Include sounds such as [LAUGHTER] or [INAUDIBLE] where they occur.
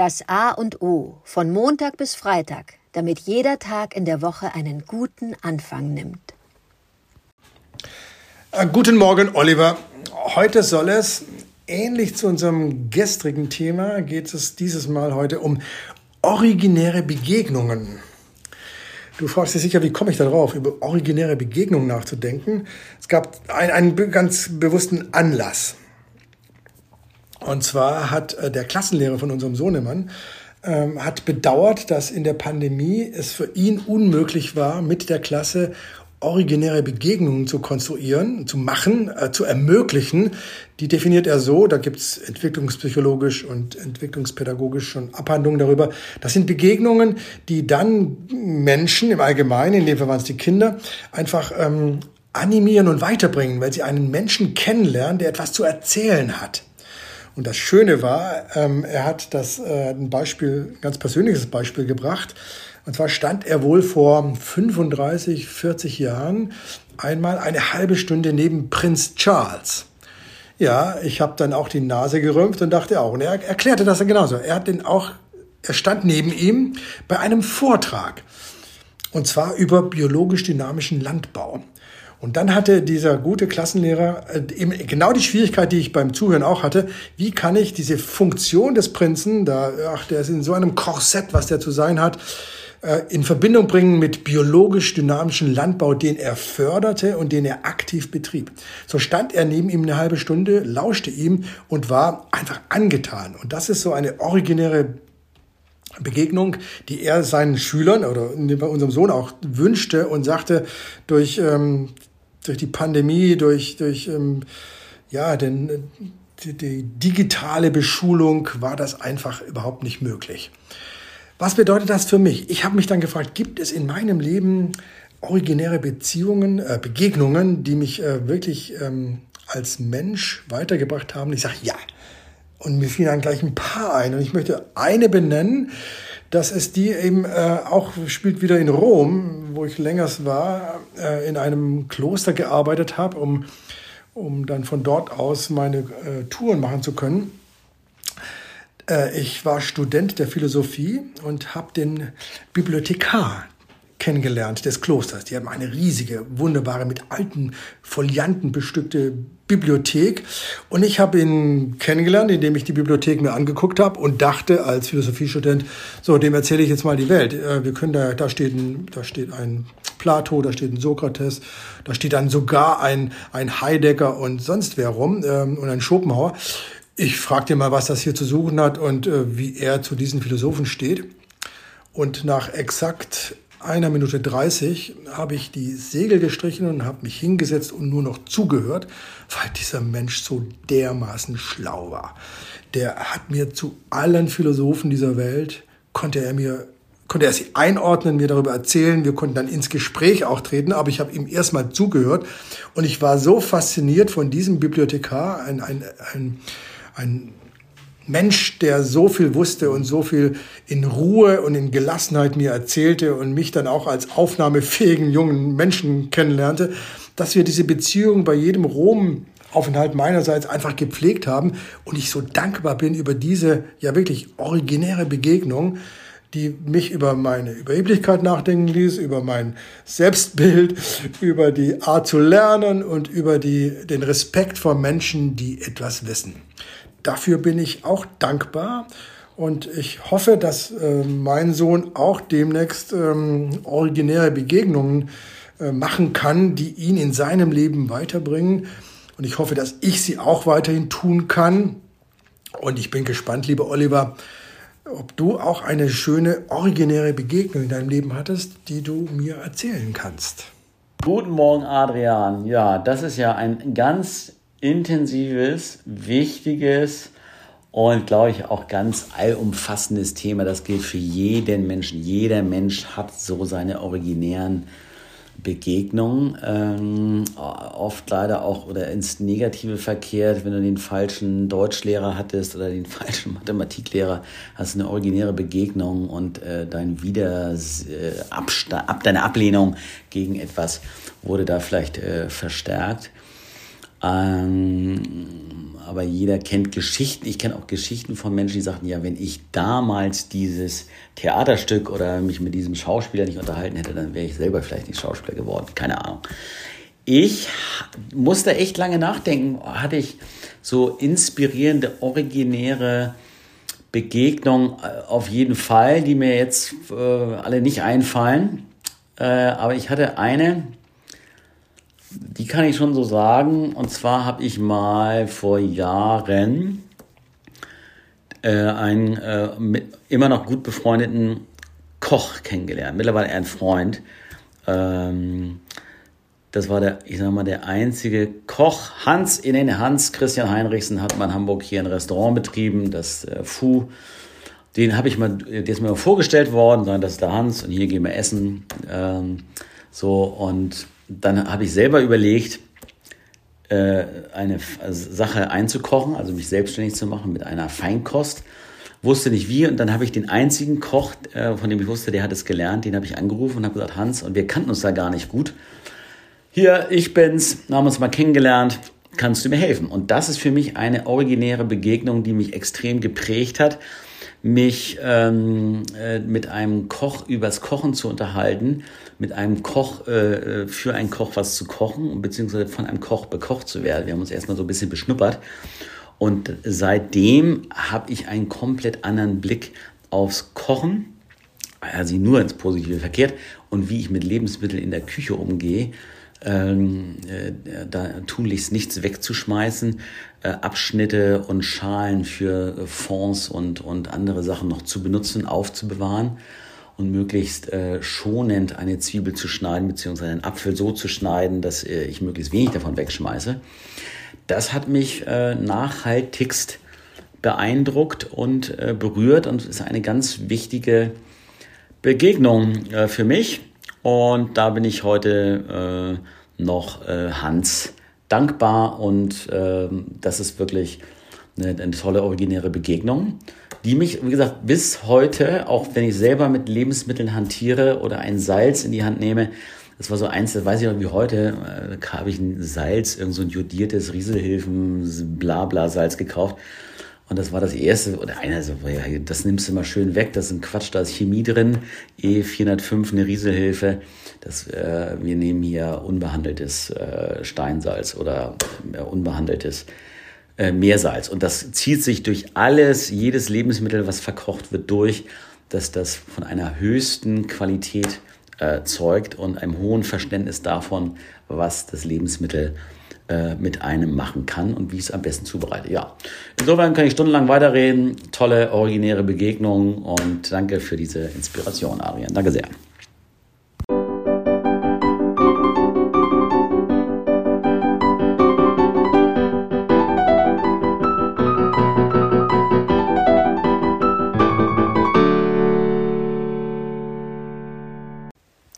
Das A und O von Montag bis Freitag, damit jeder Tag in der Woche einen guten Anfang nimmt. Äh, guten Morgen, Oliver. Heute soll es, ähnlich zu unserem gestrigen Thema, geht es dieses Mal heute um originäre Begegnungen. Du fragst dich sicher, wie komme ich darauf, über originäre Begegnungen nachzudenken? Es gab einen, einen ganz bewussten Anlass. Und zwar hat äh, der Klassenlehrer von unserem Sohnemann ähm, hat bedauert, dass in der Pandemie es für ihn unmöglich war, mit der Klasse originäre Begegnungen zu konstruieren, zu machen, äh, zu ermöglichen. Die definiert er so, da gibt's entwicklungspsychologisch und entwicklungspädagogisch schon Abhandlungen darüber. Das sind Begegnungen, die dann Menschen im Allgemeinen, in dem Fall waren es die Kinder, einfach ähm, animieren und weiterbringen, weil sie einen Menschen kennenlernen, der etwas zu erzählen hat. Und das Schöne war, ähm, er hat das äh, ein Beispiel, ein ganz persönliches Beispiel gebracht. Und zwar stand er wohl vor 35, 40 Jahren einmal eine halbe Stunde neben Prinz Charles. Ja, ich habe dann auch die Nase gerümpft und dachte auch. Und er erklärte das dann genauso. Er hat den auch, er stand neben ihm bei einem Vortrag. Und zwar über biologisch dynamischen Landbau. Und dann hatte dieser gute Klassenlehrer äh, eben genau die Schwierigkeit, die ich beim Zuhören auch hatte. Wie kann ich diese Funktion des Prinzen, da, ach, der ist in so einem Korsett, was der zu sein hat, äh, in Verbindung bringen mit biologisch dynamischen Landbau, den er förderte und den er aktiv betrieb. So stand er neben ihm eine halbe Stunde, lauschte ihm und war einfach angetan. Und das ist so eine originäre Begegnung, die er seinen Schülern oder bei unserem Sohn auch wünschte und sagte, durch ähm, durch die Pandemie, durch, durch ähm, ja, den, die, die digitale Beschulung war das einfach überhaupt nicht möglich. Was bedeutet das für mich? Ich habe mich dann gefragt, gibt es in meinem Leben originäre Beziehungen, äh, Begegnungen, die mich äh, wirklich ähm, als Mensch weitergebracht haben? Ich sage ja. Und mir fielen dann gleich ein paar ein. Und ich möchte eine benennen, das ist die eben äh, auch, spielt wieder in Rom, wo ich längers war, äh, in einem Kloster gearbeitet habe, um, um dann von dort aus meine äh, Touren machen zu können. Äh, ich war Student der Philosophie und habe den Bibliothekar kennengelernt des Klosters. Die haben eine riesige, wunderbare, mit alten Folianten bestückte Bibliothek. Und ich habe ihn kennengelernt, indem ich die Bibliothek mir angeguckt habe und dachte als Philosophiestudent, so, dem erzähle ich jetzt mal die Welt. Äh, wir können da, da steht ein, da steht ein Plato, da steht ein Sokrates, da steht dann sogar ein, ein Heidegger und sonst wer rum ähm, und ein Schopenhauer. Ich fragte mal, was das hier zu suchen hat und äh, wie er zu diesen Philosophen steht. Und nach exakt einer Minute 30 habe ich die Segel gestrichen und habe mich hingesetzt und nur noch zugehört, weil dieser Mensch so dermaßen schlau war. Der hat mir zu allen Philosophen dieser Welt, konnte er mir konnte er sie einordnen, mir darüber erzählen. Wir konnten dann ins Gespräch auch treten, aber ich habe ihm erstmal zugehört und ich war so fasziniert von diesem Bibliothekar, ein, ein, ein, ein Mensch, der so viel wusste und so viel in Ruhe und in Gelassenheit mir erzählte und mich dann auch als aufnahmefähigen jungen Menschen kennenlernte, dass wir diese Beziehung bei jedem Rom-Aufenthalt meinerseits einfach gepflegt haben und ich so dankbar bin über diese ja wirklich originäre Begegnung, die mich über meine Überheblichkeit nachdenken ließ, über mein Selbstbild, [LAUGHS] über die Art zu lernen und über die, den Respekt vor Menschen, die etwas wissen dafür bin ich auch dankbar. Und ich hoffe, dass äh, mein Sohn auch demnächst ähm, originäre Begegnungen äh, machen kann, die ihn in seinem Leben weiterbringen. Und ich hoffe, dass ich sie auch weiterhin tun kann. Und ich bin gespannt, lieber Oliver, ob du auch eine schöne, originäre Begegnung in deinem Leben hattest, die du mir erzählen kannst. Guten Morgen, Adrian. Ja, das ist ja ein ganz intensives, wichtiges und glaube ich auch ganz allumfassendes Thema. Das gilt für jeden Menschen. Jeder Mensch hat so seine originären Begegnungen, ähm, oft leider auch oder ins Negative verkehrt, wenn du den falschen Deutschlehrer hattest oder den [LAUGHS] falschen Mathematiklehrer, hast du eine originäre Begegnung und äh, dein Wieder äh, ab, deine Ablehnung gegen etwas wurde da vielleicht äh, verstärkt. Ähm, aber jeder kennt Geschichten. Ich kenne auch Geschichten von Menschen, die sagten, ja, wenn ich damals dieses Theaterstück oder mich mit diesem Schauspieler nicht unterhalten hätte, dann wäre ich selber vielleicht nicht Schauspieler geworden. Keine Ahnung. Ich musste echt lange nachdenken. Hatte ich so inspirierende, originäre Begegnungen äh, auf jeden Fall, die mir jetzt äh, alle nicht einfallen. Äh, aber ich hatte eine, die kann ich schon so sagen. Und zwar habe ich mal vor Jahren äh, einen äh, immer noch gut befreundeten Koch kennengelernt. Mittlerweile ein Freund. Ähm, das war der, ich sag mal, der einzige Koch. Hans, nee, Hans Christian Heinrichsen hat mal in Hamburg hier ein Restaurant betrieben, das äh, Fu. Den habe ich mal, der ist mir mal vorgestellt worden, sagen, das ist der Hans und hier gehen wir essen. Ähm, so, und dann habe ich selber überlegt, äh, eine Sache einzukochen, also mich selbstständig zu machen mit einer Feinkost. Wusste nicht wie und dann habe ich den einzigen Koch, äh, von dem ich wusste, der hat es gelernt, den habe ich angerufen und habe gesagt, Hans, und wir kannten uns da gar nicht gut. Hier, ich bin's, haben uns mal kennengelernt, kannst du mir helfen? Und das ist für mich eine originäre Begegnung, die mich extrem geprägt hat mich ähm, äh, mit einem Koch übers Kochen zu unterhalten, mit einem Koch äh, für einen Koch was zu kochen, beziehungsweise von einem Koch bekocht zu werden. Wir haben uns erstmal so ein bisschen beschnuppert. Und seitdem habe ich einen komplett anderen Blick aufs Kochen, also nur ins Positive verkehrt, und wie ich mit Lebensmitteln in der Küche umgehe ähm, äh, da tunlichst nichts wegzuschmeißen, äh, Abschnitte und Schalen für Fonds und, und andere Sachen noch zu benutzen, aufzubewahren und möglichst äh, schonend eine Zwiebel zu schneiden, beziehungsweise einen Apfel so zu schneiden, dass äh, ich möglichst wenig davon wegschmeiße. Das hat mich äh, nachhaltigst beeindruckt und äh, berührt und ist eine ganz wichtige Begegnung äh, für mich. Und da bin ich heute äh, noch äh, Hans dankbar und äh, das ist wirklich eine, eine, tolle originäre Begegnung, die mich, wie gesagt, bis heute, auch wenn ich selber mit Lebensmitteln hantiere oder ein Salz in die Hand nehme, das war so eins, das weiß ich noch wie heute, äh, habe ich ein Salz, irgend so ein jodiertes Rieselhilfen, Blabla Salz gekauft und das war das erste, oder einer so, das nimmst du mal schön weg, das ist ein Quatsch, da ist Chemie drin, E405, eine Rieselhilfe. Das, äh, wir nehmen hier unbehandeltes äh, Steinsalz oder äh, unbehandeltes äh, Meersalz. Und das zieht sich durch alles, jedes Lebensmittel, was verkocht wird, durch, dass das von einer höchsten Qualität äh, zeugt und einem hohen Verständnis davon, was das Lebensmittel äh, mit einem machen kann und wie ich es am besten zubereite. Ja, insofern kann ich stundenlang weiterreden. Tolle, originäre Begegnung und danke für diese Inspiration, Adrian. Danke sehr.